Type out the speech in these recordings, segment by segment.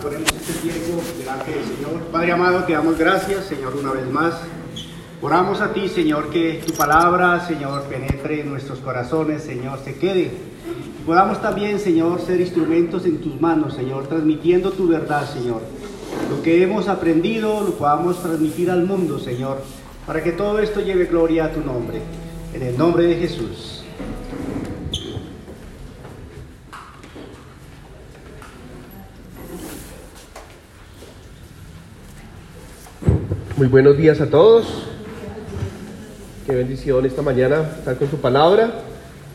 ponemos este tiempo delante del Señor. Padre amado, te damos gracias, Señor, una vez más. Oramos a ti, Señor, que tu palabra, Señor, penetre en nuestros corazones, Señor, se quede. Y podamos también, Señor, ser instrumentos en tus manos, Señor, transmitiendo tu verdad, Señor. Lo que hemos aprendido lo podamos transmitir al mundo, Señor, para que todo esto lleve gloria a tu nombre. En el nombre de Jesús. Muy buenos días a todos. Qué bendición esta mañana estar con tu palabra.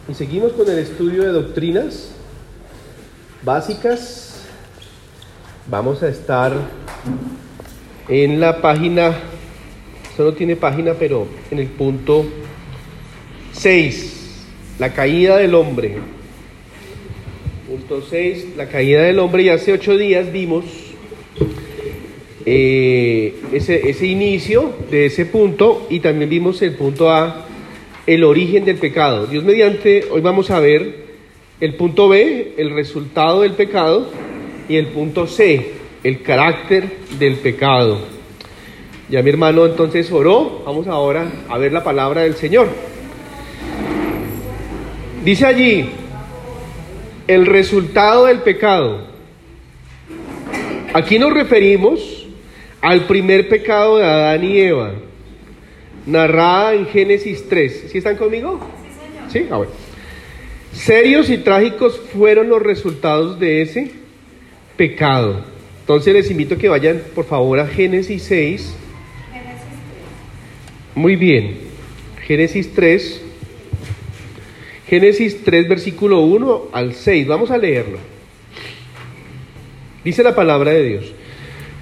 Y seguimos con el estudio de doctrinas básicas. Vamos a estar en la página, solo tiene página, pero en el punto 6, la caída del hombre. Punto 6, la caída del hombre. Y hace ocho días vimos eh, ese, ese inicio de ese punto y también vimos el punto A, el origen del pecado. Dios mediante, hoy vamos a ver el punto B, el resultado del pecado, y el punto C, el carácter del pecado. Ya mi hermano entonces oró, vamos ahora a ver la palabra del Señor. Dice allí, el resultado del pecado. Aquí nos referimos al primer pecado de Adán y Eva, narrada en Génesis 3. ¿Sí están conmigo? Sí, señor. Ah, Serios y trágicos fueron los resultados de ese pecado. Entonces les invito a que vayan por favor a Génesis 6. Muy bien. Génesis 3. Génesis 3, versículo 1 al 6. Vamos a leerlo. Dice la palabra de Dios.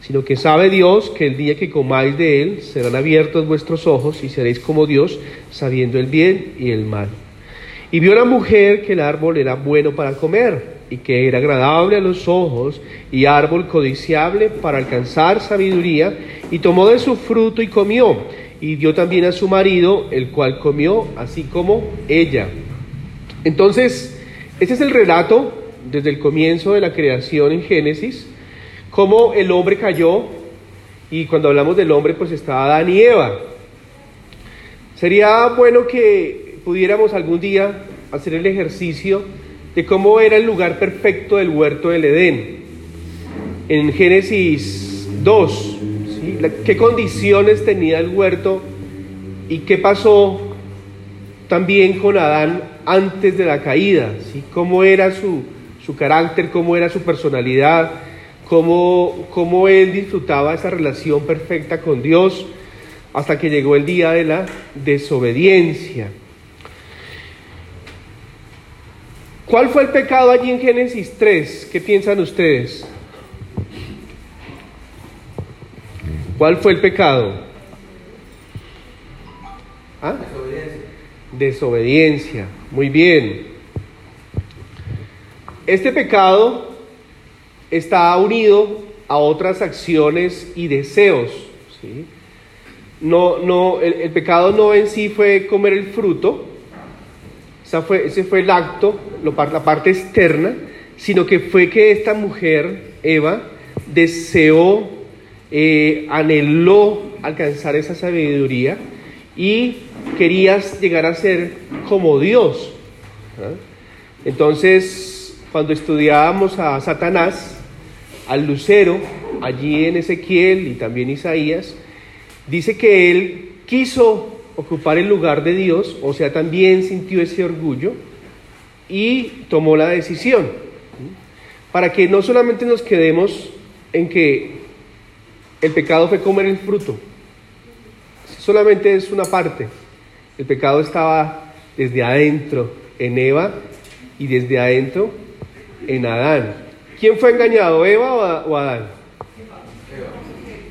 sino que sabe Dios que el día que comáis de él serán abiertos vuestros ojos y seréis como Dios, sabiendo el bien y el mal. Y vio la mujer que el árbol era bueno para comer y que era agradable a los ojos y árbol codiciable para alcanzar sabiduría, y tomó de su fruto y comió, y dio también a su marido, el cual comió, así como ella. Entonces, este es el relato desde el comienzo de la creación en Génesis, cómo el hombre cayó, y cuando hablamos del hombre, pues está Adán y Eva. Sería bueno que pudiéramos algún día hacer el ejercicio de cómo era el lugar perfecto del huerto del Edén. En Génesis 2, qué condiciones tenía el huerto y qué pasó también con Adán antes de la caída, ¿sí? cómo era su, su carácter, cómo era su personalidad, cómo, él disfrutaba esa relación perfecta con Dios hasta que llegó el día de la desobediencia. ¿Cuál fue el pecado allí en Génesis 3? ¿Qué piensan ustedes? ¿Cuál fue el pecado? ¿Ah? Desobediencia. Desobediencia. Muy bien. Este pecado está unido a otras acciones y deseos. No, no, el, pecado no en sí fue comer el fruto, fue, ese fue el acto, la parte externa, sino que fue que esta mujer, Eva, deseó, eh, anheló alcanzar esa sabiduría y querías llegar a ser como Dios. Entonces, cuando estudiábamos a Satanás, al lucero, allí en Ezequiel y también Isaías, dice que él quiso ocupar el lugar de Dios, o sea, también sintió ese orgullo y tomó la decisión, para que no solamente nos quedemos en que el pecado fue comer el fruto, solamente es una parte, el pecado estaba desde adentro en Eva y desde adentro en Adán. ¿Quién fue engañado, Eva o Adán?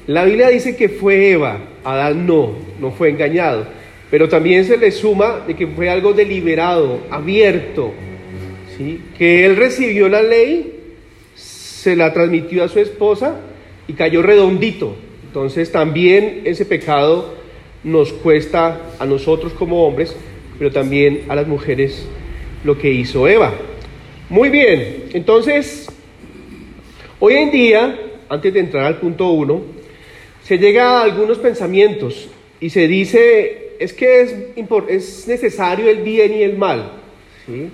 La Biblia dice que fue Eva, Adán no, no fue engañado, pero también se le suma de que fue algo deliberado, abierto, ¿sí? que él recibió la ley, se la transmitió a su esposa y cayó redondito. Entonces también ese pecado nos cuesta a nosotros como hombres, pero también a las mujeres lo que hizo Eva. Muy bien, entonces, hoy en día, antes de entrar al punto uno, se llega a algunos pensamientos y se dice, es que es, es necesario el bien y el mal. ¿sí?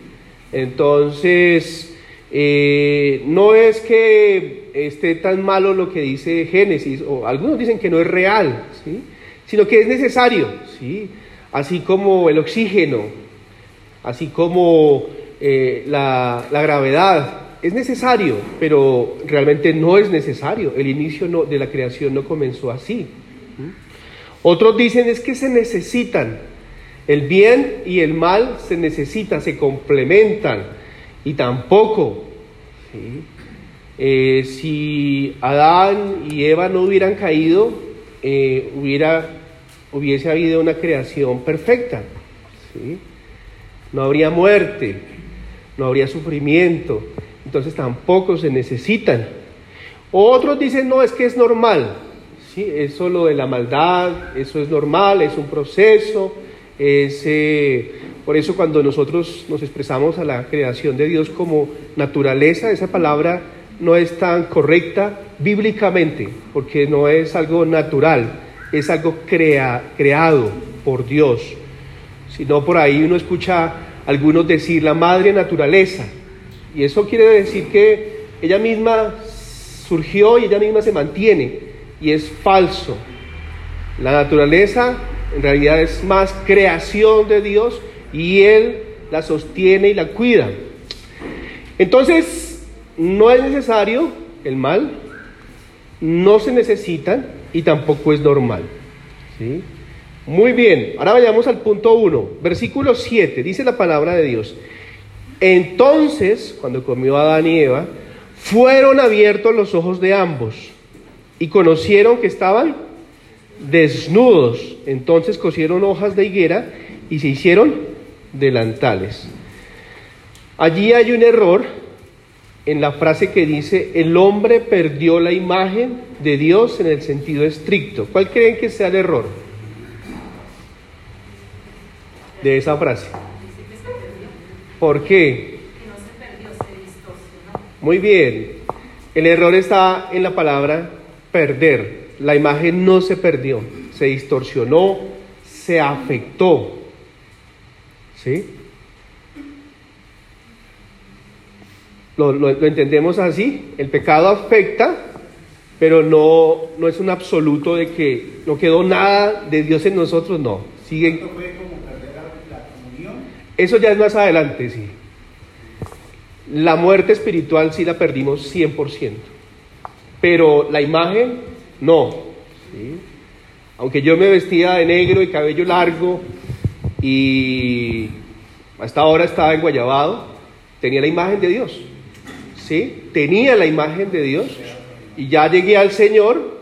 Entonces, eh, no es que esté tan malo lo que dice Génesis, o algunos dicen que no es real, ¿sí? sino que es necesario, ¿sí? así como el oxígeno, así como eh, la, gravedad, es necesario, pero realmente no es necesario. El inicio de la creación no comenzó así. Otros dicen es que se necesitan. El bien y el mal se necesitan, se complementan. Y tampoco, eh, si Adán y Eva no hubieran caído, eh, hubiera, hubiese habido una creación perfecta. No habría muerte, no habría sufrimiento, entonces tampoco se necesitan. Otros dicen, no, es que es normal, ¿sí? eso lo de la maldad, eso es normal, es un proceso, es, eh, por eso cuando nosotros nos expresamos a la creación de Dios como naturaleza, esa palabra no es tan correcta bíblicamente, porque no es algo natural, es algo crea, creado por Dios. Si no, por ahí uno escucha algunos decir la madre naturaleza. Y eso quiere decir que ella misma surgió y ella misma se mantiene. Y es falso. La naturaleza en realidad es más creación de Dios y Él la sostiene y la cuida. Entonces, no es necesario el mal, no se necesitan y tampoco es normal. ¿sí? Muy bien, ahora vayamos al punto 1, versículo 7, dice la palabra de Dios. Entonces, cuando comió Adán y Eva, fueron abiertos los ojos de ambos y conocieron que estaban desnudos. Entonces cosieron hojas de higuera y se hicieron delantales. Allí hay un error en la frase que dice, el hombre perdió la imagen de Dios en el sentido estricto. ¿Cuál creen que sea el error? de esa frase? ¿Por qué? Muy bien. El error está en la palabra perder. La imagen no se perdió, se distorsionó, se afectó. ¿Sí? Lo, lo, entendemos así. El pecado afecta, pero no, no es un absoluto de que no quedó nada de Dios en nosotros, no. Sigue eso ya es más adelante, sí. La muerte espiritual sí la perdimos 100%, pero la imagen no. Aunque yo me vestía de negro y cabello largo y hasta ahora estaba en Guayabado, tenía la imagen de Dios. ¿Sí? Tenía la imagen de Dios y ya llegué al Señor,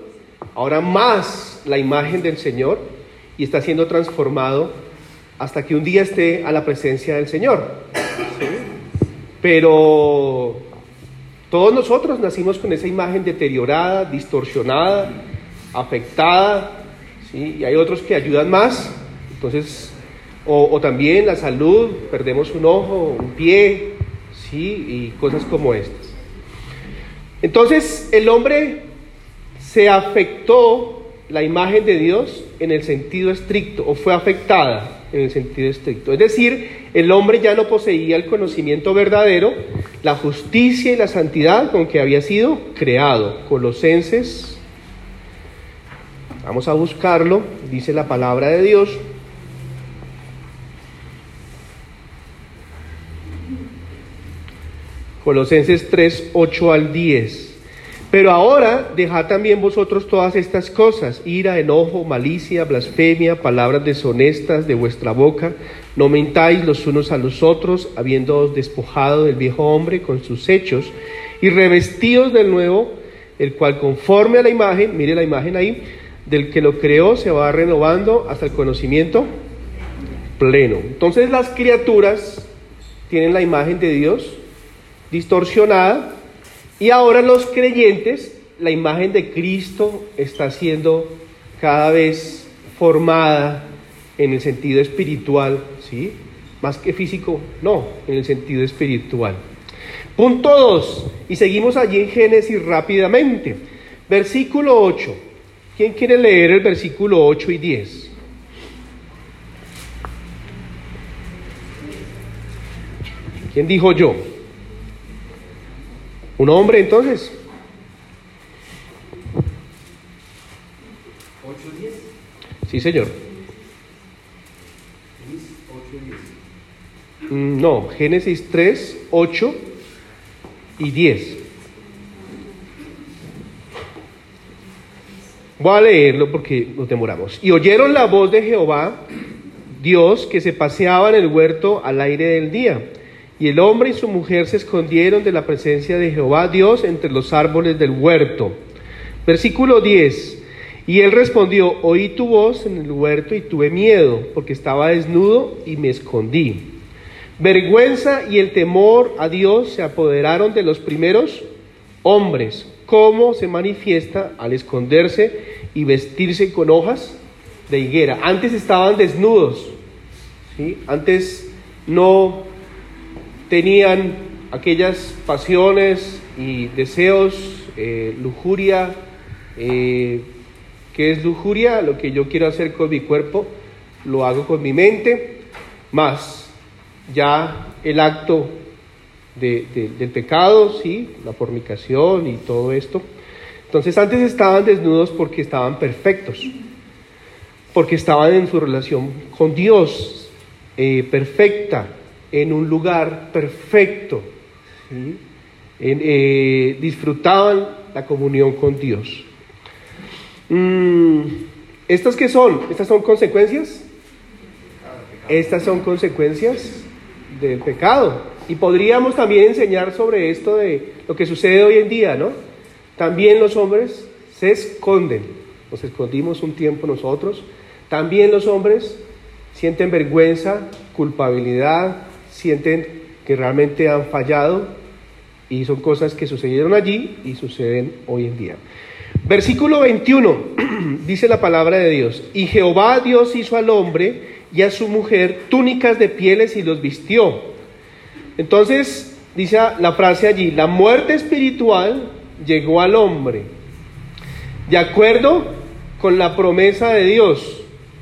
ahora más la imagen del Señor y está siendo transformado hasta que un día esté a la presencia del Señor. Pero todos nosotros nacimos con esa imagen deteriorada, distorsionada, afectada, ¿sí? y hay otros que ayudan más, entonces, o, también la salud, perdemos un ojo, un pie, ¿sí? y cosas como estas. Entonces, el hombre se afectó la imagen de Dios en el sentido estricto, o fue afectada en el sentido estricto. Es decir, el hombre ya no poseía el conocimiento verdadero, la justicia y la santidad con que había sido creado. Colosenses, vamos a buscarlo, dice la palabra de Dios. Colosenses 3, 8 al 10. Pero ahora dejad también vosotros todas estas cosas, ira, enojo, malicia, blasfemia, palabras deshonestas de vuestra boca. No mentáis los unos a los otros, habiéndoos despojado del viejo hombre con sus hechos, y revestidos del nuevo, el cual conforme a la imagen, mire la imagen ahí, del que lo creó se va renovando hasta el conocimiento pleno. Entonces las criaturas tienen la imagen de Dios distorsionada y ahora los creyentes, la imagen de Cristo está siendo cada vez formada en el sentido espiritual, ¿sí? Más que físico, no, en el sentido espiritual. Punto 2, y seguimos allí en Génesis rápidamente. Versículo 8. ¿Quién quiere leer el versículo 8 y 10? ¿Quién dijo yo? ¿Un hombre entonces? 8 10. Sí, señor. Mm, no, Génesis 3, 8 y 10. Voy a leerlo porque nos demoramos. Y oyeron la voz de Jehová, Dios, que se paseaba en el huerto al aire del día. Y el hombre y su mujer se escondieron de la presencia de Jehová, Dios, entre los árboles del huerto. Versículo 10. Y él respondió, oí tu voz en el huerto y tuve miedo, porque estaba desnudo y me escondí. Vergüenza y el temor a Dios se apoderaron de los primeros hombres, cómo se manifiesta al esconderse y vestirse con hojas de higuera. Antes estaban desnudos, ¿sí? antes no tenían aquellas pasiones y deseos, eh, lujuria. Eh, ¿Qué es lujuria? Lo que yo quiero hacer con mi cuerpo, lo hago con mi mente, más ya el acto del pecado, sí, la fornicación y todo esto. Entonces antes estaban desnudos porque estaban perfectos, porque estaban en su relación con Dios eh, perfecta, en un lugar perfecto, eh, disfrutaban la comunión con Dios. Mm, ¿Estas qué son? ¿Estas son consecuencias? Estas son consecuencias del pecado. Y podríamos también enseñar sobre esto de lo que sucede hoy en día, ¿no? También los hombres se esconden, nos escondimos un tiempo nosotros, también los hombres sienten vergüenza, culpabilidad, sienten que realmente han fallado y son cosas que sucedieron allí y suceden hoy en día. Versículo 21 dice la palabra de Dios, y Jehová Dios hizo al hombre y a su mujer túnicas de pieles y los vistió entonces, dice la frase allí, la muerte espiritual llegó al hombre, de acuerdo con la promesa de Dios.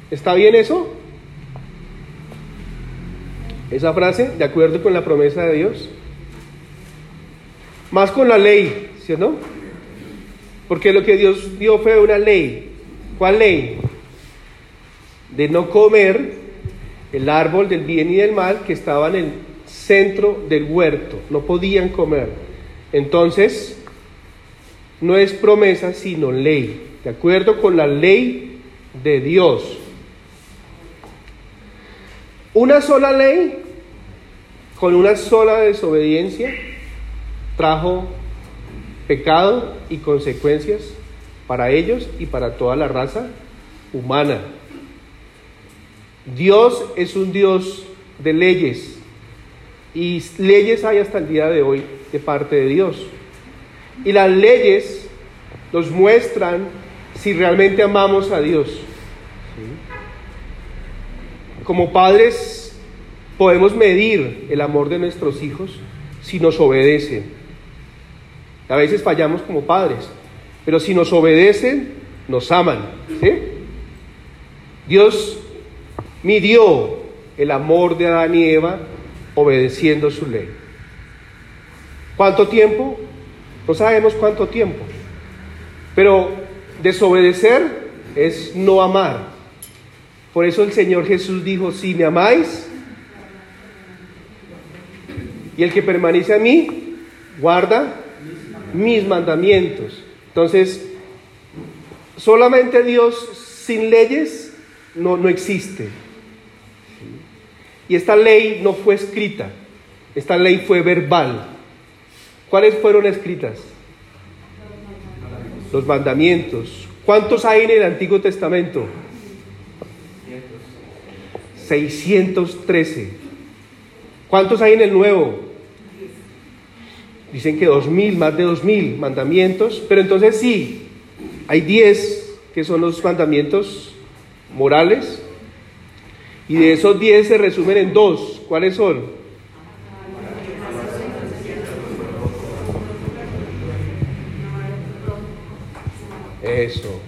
¿Está bien eso? Esa frase, de acuerdo con la promesa de Dios. Más con la ley, ¿sí no? Porque lo que Dios dio fue una ley. ¿Cuál ley? De no comer el árbol del bien y del mal que estaba en el centro del huerto, no podían comer. Entonces, no es promesa, sino ley, de acuerdo con la ley de Dios. Una sola ley con una sola desobediencia trajo pecado y consecuencias para ellos y para toda la raza humana. Dios es un Dios de leyes, y leyes hay hasta el día de hoy de parte de Dios. Y las leyes nos muestran si realmente amamos a Dios. Como padres podemos medir el amor de nuestros hijos si nos obedecen. A veces fallamos como padres, pero si nos obedecen, nos aman. Dios midió el amor de Adán y Eva obedeciendo su ley. ¿Cuánto tiempo? No sabemos cuánto tiempo. Pero desobedecer es no amar. Por eso el Señor Jesús dijo, si me amáis, y el que permanece a mí, guarda mis mandamientos. Entonces, solamente Dios sin leyes no, no existe. Y esta ley no fue escrita, esta ley fue verbal. ¿Cuáles fueron escritas? los mandamientos. ¿Cuántos hay en el Antiguo Testamento? 613. ¿Cuántos hay en el Nuevo? Dicen que 2000, más de 2000 mandamientos, pero entonces sí, hay 10 que son los mandamientos morales, y de esos 10 se resumen en dos. ¿Cuáles son? Eso.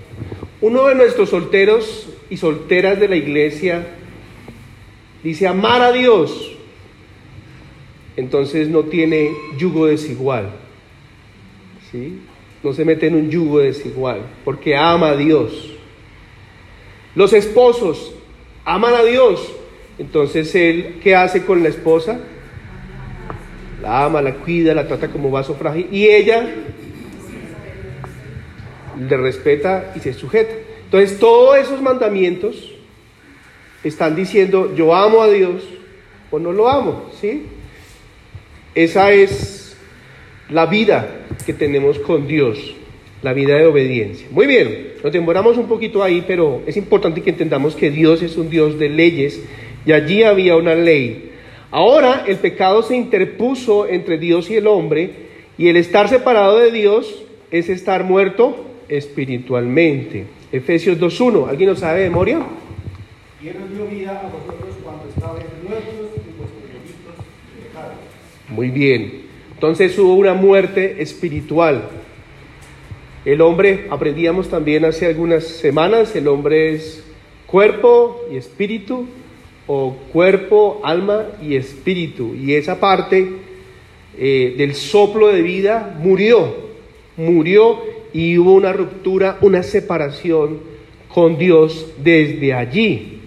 Uno de nuestros solteros y solteras de la iglesia dice amar a Dios. Entonces no tiene yugo desigual. ¿Sí? No se mete en un yugo desigual porque ama a Dios. Los esposos aman a Dios. Entonces él, ¿qué hace con la esposa? La ama, la cuida, la trata como vaso frágil. Y ella le respeta y se sujeta. Entonces todos esos mandamientos están diciendo yo amo a Dios o no lo amo, ¿sí? Esa es la vida que tenemos con Dios, la vida de obediencia. Muy bien, nos demoramos un poquito ahí, pero es importante que entendamos que Dios es un Dios de leyes y allí había una ley. Ahora el pecado se interpuso entre Dios y el hombre y el estar separado de Dios es estar muerto espiritualmente. Efesios 2.1, ¿alguien lo sabe de memoria? Él nos dio vida a vosotros Muy bien. Entonces hubo una muerte espiritual. El hombre, aprendíamos también hace algunas semanas, el hombre es cuerpo y espíritu, o cuerpo, alma y espíritu. Y esa parte eh, del soplo de vida murió, murió y hubo una ruptura, una separación con Dios desde allí.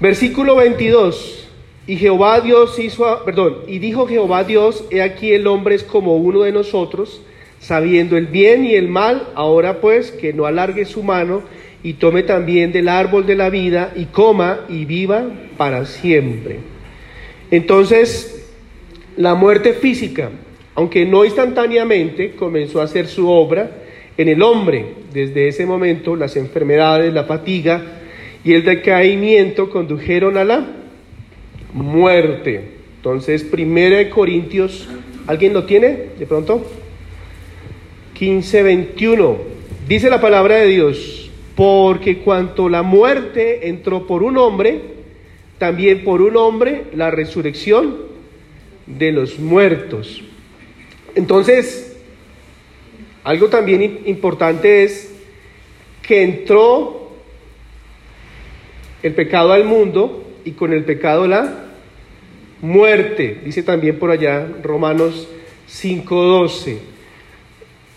Versículo 22. Y Jehová Dios hizo, perdón, y dijo Jehová Dios, he aquí el hombre es como uno de nosotros, sabiendo el bien y el mal, ahora pues que no alargue su mano y tome también del árbol de la vida y coma y viva para siempre. Entonces, la muerte física, aunque no instantáneamente, comenzó a hacer su obra en el hombre. Desde ese momento las enfermedades, la fatiga y el decaimiento condujeron a la muerte. Entonces, primera de Corintios, ¿alguien lo tiene de pronto? 15, 21. Dice la palabra de Dios, porque cuanto la muerte entró por un hombre, también por un hombre la resurrección de los muertos. Entonces, algo también importante es que entró el pecado al mundo y con el pecado la muerte, dice también por allá Romanos 5:12.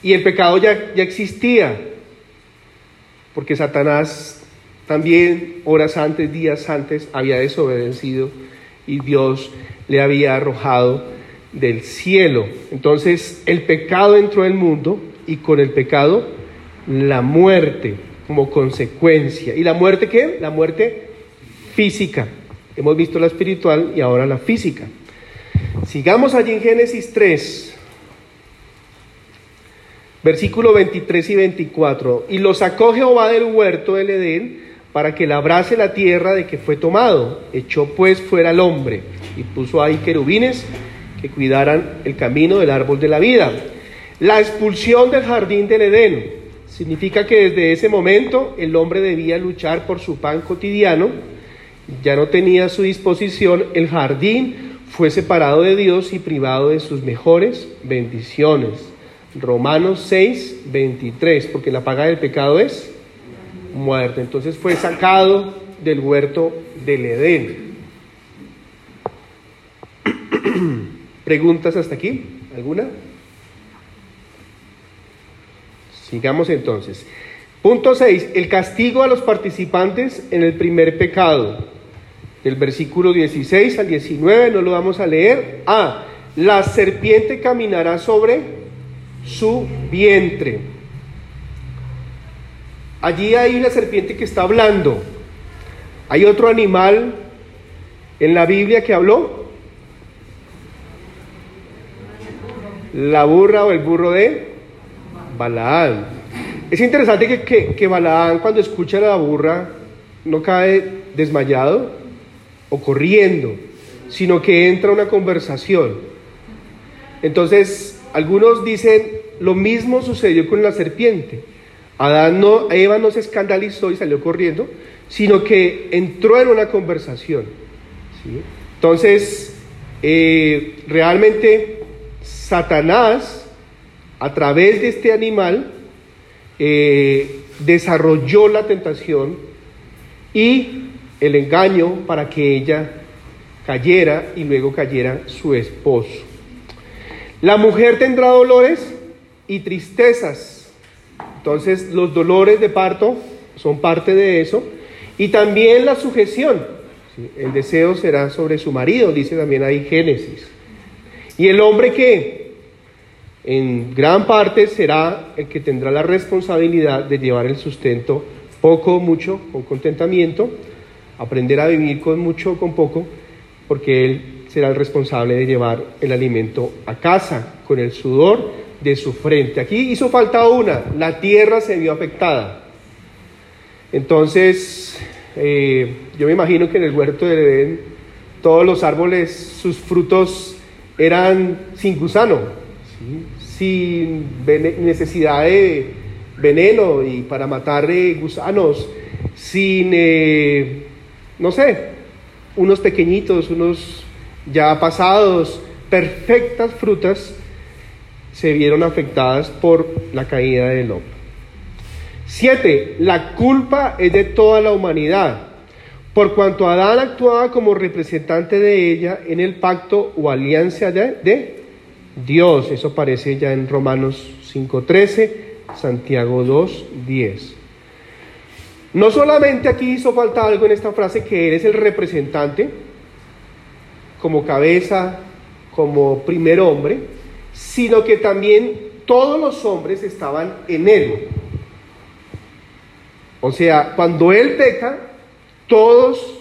Y el pecado ya, ya existía, porque Satanás también horas antes, días antes, había desobedecido y Dios le había arrojado del cielo. Entonces el pecado entró al mundo y con el pecado la muerte como consecuencia. ¿Y la muerte qué? La muerte física. Hemos visto la espiritual y ahora la física. Sigamos allí en Génesis 3, versículo 23 y 24. Y lo sacó Jehová del huerto del Edén para que labrase la tierra de que fue tomado. Echó pues fuera al hombre y puso ahí querubines que cuidaran el camino del árbol de la vida. La expulsión del jardín del Edén significa que desde ese momento el hombre debía luchar por su pan cotidiano, ya no tenía a su disposición el jardín, fue separado de Dios y privado de sus mejores bendiciones. Romanos 6, 23, porque la paga del pecado es muerte. Entonces fue sacado del huerto del Edén. ¿Preguntas hasta aquí? ¿Alguna? Sigamos entonces. Punto 6. El castigo a los participantes en el primer pecado. Del versículo 16 al 19 no lo vamos a leer. A. La serpiente caminará sobre su vientre. Allí hay una serpiente que está hablando. ¿Hay otro animal en la Biblia que habló? la burra o el burro de Balaán. Es interesante que, que, que Balaán cuando escucha a la burra no cae desmayado o corriendo, sino que entra una conversación. Entonces, algunos dicen, lo mismo sucedió con la serpiente. Adán no, Eva no se escandalizó y salió corriendo, sino que entró en una conversación. Entonces, eh, realmente Satanás, a través de este animal, eh, desarrolló la tentación y el engaño para que ella cayera y luego cayera su esposo. La mujer tendrá dolores y tristezas. Entonces los dolores de parto son parte de eso. Y también la sujeción. El deseo será sobre su marido, dice también ahí Génesis. Y el hombre que en gran parte será el que tendrá la responsabilidad de llevar el sustento poco o mucho, con contentamiento, aprender a vivir con mucho o con poco, porque él será el responsable de llevar el alimento a casa con el sudor de su frente. Aquí hizo falta una, la tierra se vio afectada. Entonces, eh, yo me imagino que en el huerto de Edén todos los árboles, sus frutos eran sin gusano, sin necesidad de veneno y para matar eh, gusanos, sin, eh, no sé, unos pequeñitos, unos ya pasados, perfectas frutas, se vieron afectadas por la caída del hombre. Siete, la culpa es de toda la humanidad, por cuanto Adán actuaba como representante de ella en el pacto o alianza de, de Dios. Eso aparece ya en Romanos 5.13, Santiago 2.10. No solamente aquí hizo falta algo en esta frase que eres el representante, como cabeza, como primer hombre, sino que también todos los hombres estaban en él. O sea, cuando Él peca, todos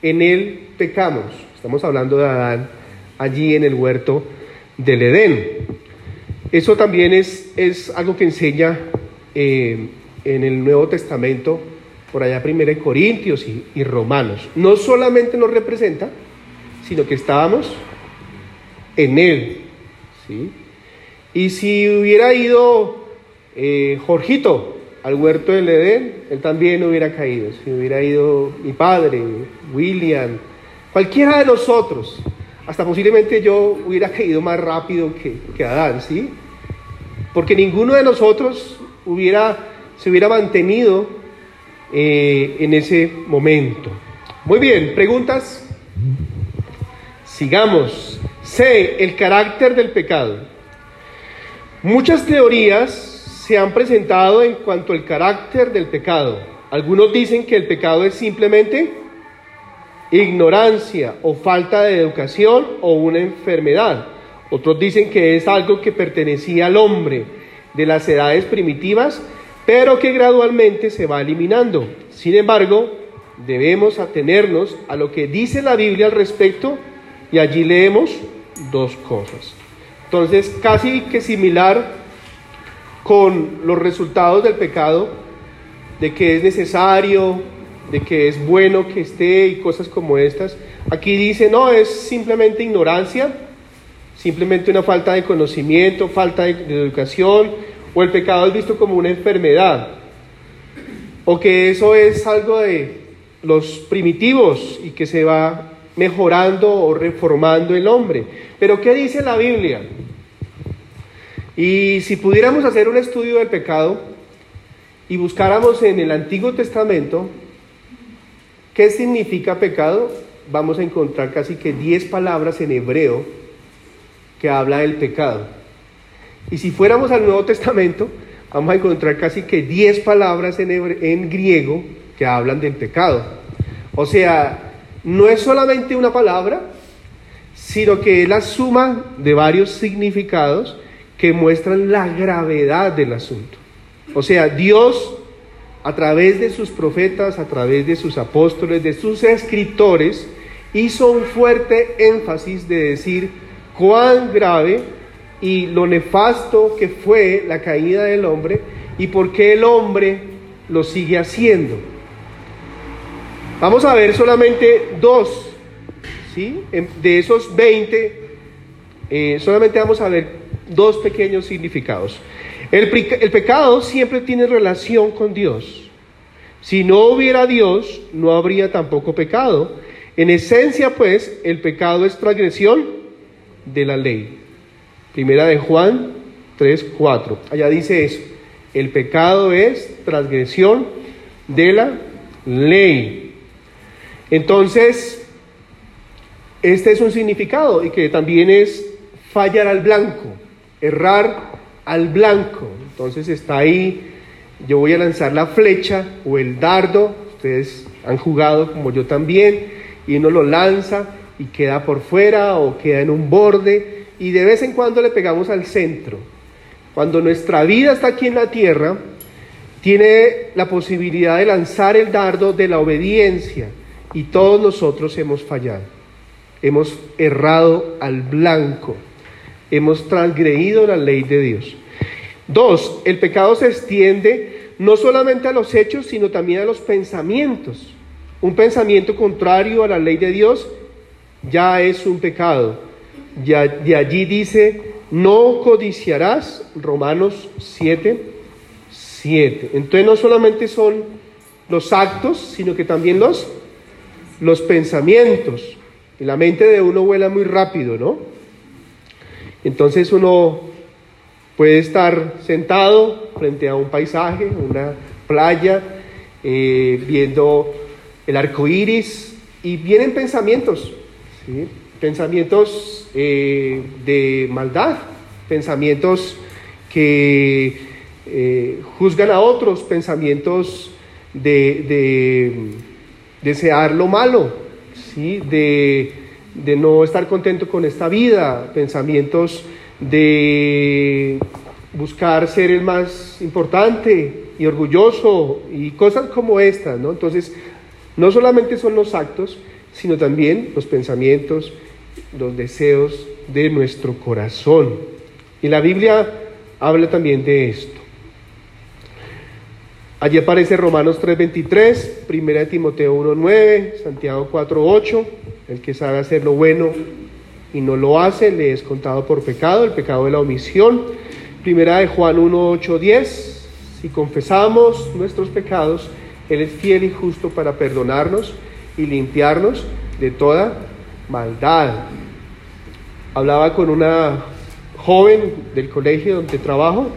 en Él pecamos. Estamos hablando de Adán allí en el huerto del Edén. Eso también es, es algo que enseña eh, en el Nuevo Testamento, por allá primero en Corintios y, Romanos. No solamente nos representa, sino que estábamos en Él. ¿sí? Y si hubiera ido eh, Jorgito al huerto del Edén, él también hubiera caído. Si hubiera ido mi padre, William, cualquiera de nosotros, hasta posiblemente yo hubiera caído más rápido que, que Adán, ¿sí? Porque ninguno de nosotros hubiera, se hubiera mantenido eh, en ese momento. Muy bien, preguntas. Sigamos. C. El carácter del pecado. Muchas teorías se han presentado en cuanto al carácter del pecado. Algunos dicen que el pecado es simplemente ignorancia o falta de educación o una enfermedad. Otros dicen que es algo que pertenecía al hombre de las edades primitivas, pero que gradualmente se va eliminando. Sin embargo, debemos atenernos a lo que dice la Biblia al respecto y allí leemos dos cosas. Entonces, casi que similar con los resultados del pecado, de que es necesario, de que es bueno que esté y cosas como estas. Aquí dice, no, es simplemente ignorancia, simplemente una falta de conocimiento, falta de, educación, o el pecado es visto como una enfermedad, o que eso es algo de los primitivos y que se va mejorando o reformando el hombre. Pero ¿qué dice la Biblia? Y si pudiéramos hacer un estudio del pecado y buscáramos en el Antiguo Testamento qué significa pecado, vamos a encontrar casi que 10 palabras en hebreo que habla del pecado. Y si fuéramos al Nuevo Testamento, vamos a encontrar casi que 10 palabras en, griego que hablan del pecado. O sea, no es solamente una palabra, sino que es la suma de varios significados que muestran la gravedad del asunto. O sea, Dios a través de sus profetas, a través de sus apóstoles, de sus escritores, hizo un fuerte énfasis de decir cuán grave y lo nefasto que fue la caída del hombre y por qué el hombre lo sigue haciendo. Vamos a ver solamente dos, ¿sí? De esos 20, eh, solamente vamos a ver dos pequeños significados. El, el pecado siempre tiene relación con Dios. Si no hubiera Dios, no habría tampoco pecado. En esencia, pues, el pecado es transgresión de la ley. Primera de Juan 3, 4. Allá dice eso. El pecado es transgresión de la ley. Entonces, este es un significado y que también es fallar al blanco, errar al blanco. Entonces está ahí, yo voy a lanzar la flecha o el dardo, ustedes han jugado como yo también, y uno lo lanza y queda por fuera o queda en un borde y de vez en cuando le pegamos al centro. Cuando nuestra vida está aquí en la tierra, tiene la posibilidad de lanzar el dardo de la obediencia y todos nosotros hemos fallado. Hemos errado al blanco. Hemos transgredido la ley de Dios. Dos, el pecado se extiende no solamente a los hechos, sino también a los pensamientos. Un pensamiento contrario a la ley de Dios ya es un pecado de allí dice, no codiciarás, Romanos 7, 7. Entonces no solamente son los actos, sino que también los, los pensamientos. Y la mente de uno vuela muy rápido, ¿no? Entonces uno puede estar sentado frente a un paisaje, una playa, eh, viendo el arco iris, y vienen pensamientos, ¿sí? Pensamientos eh, de maldad, pensamientos que eh, juzgan a otros, pensamientos de, desear lo malo, ¿sí? de, de no estar contento con esta vida, pensamientos de buscar ser el más importante y orgulloso y cosas como estas, ¿no? Entonces, no solamente son los actos, sino también los pensamientos, los deseos de nuestro corazón. Y la Biblia habla también de esto. Allí aparece Romanos 3:23, 1 Timoteo 1:9, Santiago 4:8, el que sabe hacer lo bueno y no lo hace, le es contado por pecado, el pecado de la omisión. Primera de Juan 1:8, 10, si confesamos nuestros pecados, Él es fiel y justo para perdonarnos y limpiarnos de toda maldad. Hablaba con una joven del colegio donde trabajo,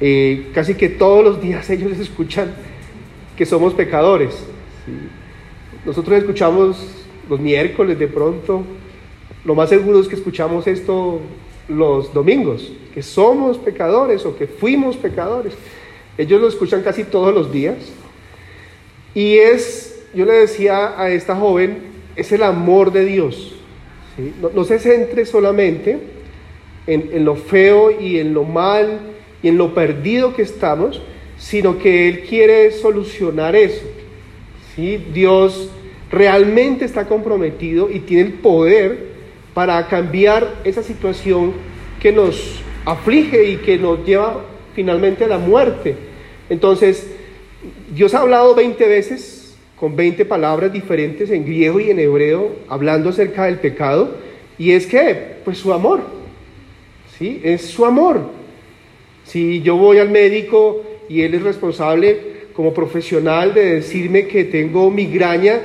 eh, casi que todos los días ellos escuchan que somos pecadores. Nosotros escuchamos los miércoles de pronto, lo más seguro es que escuchamos esto los domingos, que somos pecadores o que fuimos pecadores. Ellos lo escuchan casi todos los días. Y es, yo le decía a esta joven, es el amor de Dios. No, se centre solamente en, lo feo y en lo mal y en lo perdido que estamos, sino que Él quiere solucionar eso. ¿sí? Dios realmente está comprometido y tiene el poder para cambiar esa situación que nos aflige y que nos lleva finalmente a la muerte. Entonces, Dios ha hablado 20 veces con 20 palabras diferentes en griego y en hebreo hablando acerca del pecado. Y es que, pues su amor, ¿sí? Es su amor. Si yo voy al médico y él es responsable como profesional de decirme que tengo migraña,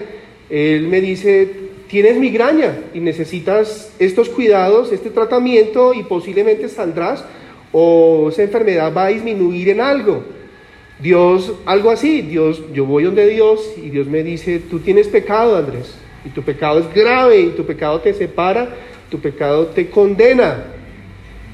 él me dice, tienes migraña y necesitas estos cuidados, este tratamiento y posiblemente saldrás o esa enfermedad va a disminuir en algo. Dios, algo así, Dios, yo voy donde Dios y Dios me dice, tú tienes pecado, Andrés, y tu pecado es grave, y tu pecado te separa, tu pecado te condena.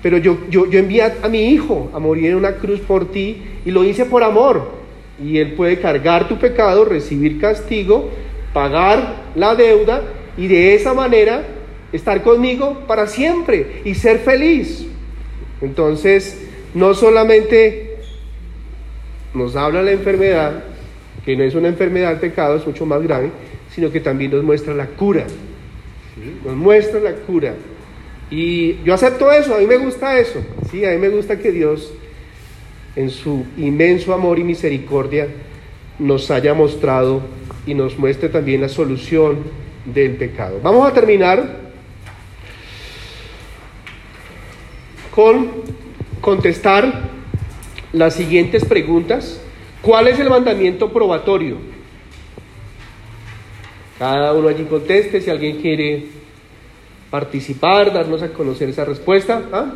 Pero yo, yo, yo a mi hijo a morir en una cruz por ti y lo hice por amor. Y él puede cargar tu pecado, recibir castigo, pagar la deuda y de esa manera estar conmigo para siempre y ser feliz. Entonces, no solamente nos habla la enfermedad, que no es una enfermedad, pecado es mucho más grave, sino que también nos muestra la cura. Nos muestra la cura. Y yo acepto eso, a mí me gusta eso. Sí, a mí me gusta que Dios, en su inmenso amor y misericordia, nos haya mostrado y nos muestre también la solución del pecado. Vamos a terminar con contestar las siguientes preguntas. ¿Cuál es el mandamiento probatorio? Cada uno allí conteste si alguien quiere participar, darnos a conocer esa respuesta. ¿ah?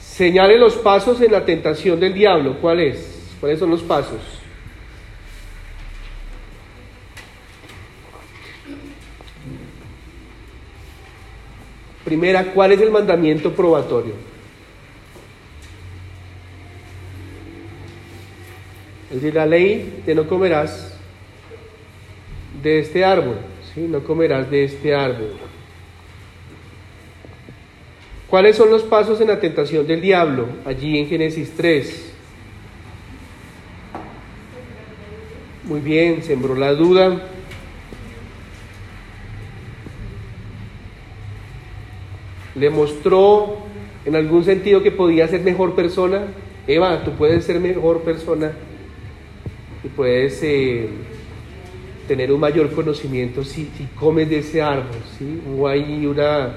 Señale los pasos en la tentación del diablo. ¿Cuál es? ¿Cuáles son los pasos? Primera, ¿cuál es el mandamiento probatorio? Es decir, la ley de no comerás de este árbol, ¿sí? No comerás de este árbol. ¿Cuáles son los pasos en la tentación del diablo? Allí en Génesis 3. Muy bien, sembró la duda. Le mostró en algún sentido que podía ser mejor persona. Eva, tú puedes ser mejor persona y puedes eh, tener un mayor conocimiento si, si, comes de ese árbol. ¿sí? O hay una,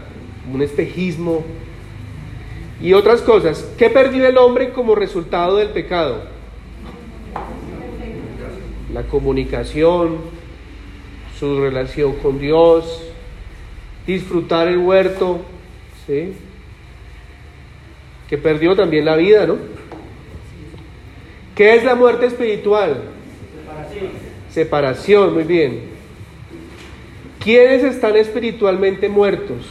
un espejismo y otras cosas. ¿Qué perdió el hombre como resultado del pecado? La comunicación, su relación con Dios, disfrutar el huerto, ¿sí? que perdió también la vida, ¿no? ¿Qué es la muerte espiritual? Separación. Separación, muy bien. ¿Quiénes están espiritualmente muertos?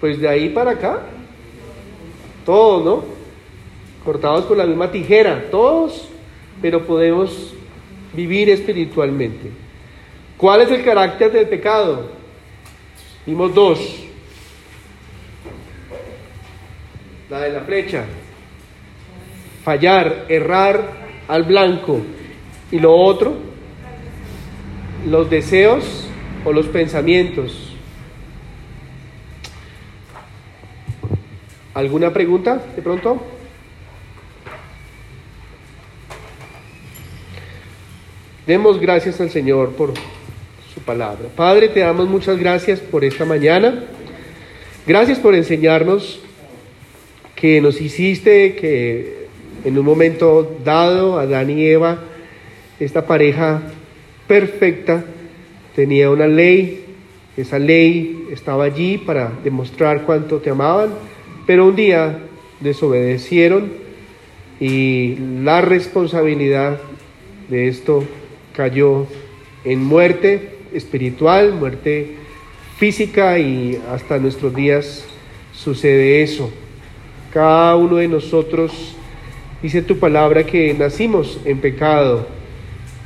Pues de ahí para acá, todos, ¿no? Cortados con la misma tijera, todos, pero podemos vivir espiritualmente. ¿Cuál es el carácter del pecado? Vimos dos. La de la flecha. Fallar, errar al blanco. Y lo otro, los deseos o los pensamientos. ¿Alguna pregunta de pronto? Demos gracias al Señor por palabra. Padre, te damos muchas gracias por esta mañana. Gracias por enseñarnos que nos hiciste que en un momento dado, Adán y Eva, esta pareja perfecta, tenía una ley, esa ley estaba allí para demostrar cuánto te amaban pero un día desobedecieron y la responsabilidad de esto cayó en muerte espiritual, muerte física y hasta nuestros días sucede eso. Cada uno de nosotros, dice tu palabra, que nacimos en pecado.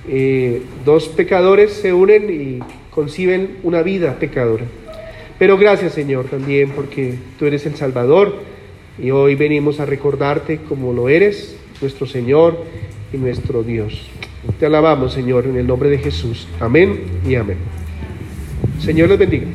Eh, dos pecadores se unen y conciben una vida pecadora. Pero gracias Señor también porque tú eres el Salvador y hoy venimos a recordarte como lo eres, nuestro Señor y nuestro Dios. Te alabamos Señor en el nombre de Jesús. Amén y amén. Señor les bendiga.